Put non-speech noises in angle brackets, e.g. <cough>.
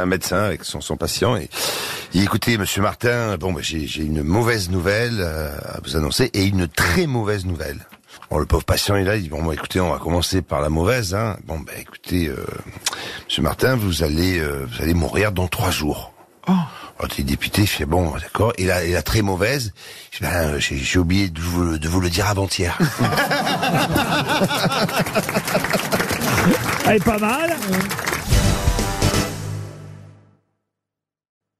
un médecin avec son, son patient et il dit, écoutez, Monsieur Martin, bon, bah, j'ai une mauvaise nouvelle euh, à vous annoncer et une très mauvaise nouvelle. Bon, le pauvre patient, il dit, bon, bah, écoutez, on va commencer par la mauvaise. Hein. Bon, bah, écoutez, euh, Monsieur Martin, vous allez, euh, vous allez mourir dans trois jours. Oh. Oh, Alors, le député il fait bon, d'accord. Et la, et la très mauvaise, ben, euh, j'ai oublié de vous, de vous le dire avant-hier. <laughs> Elle est pas mal.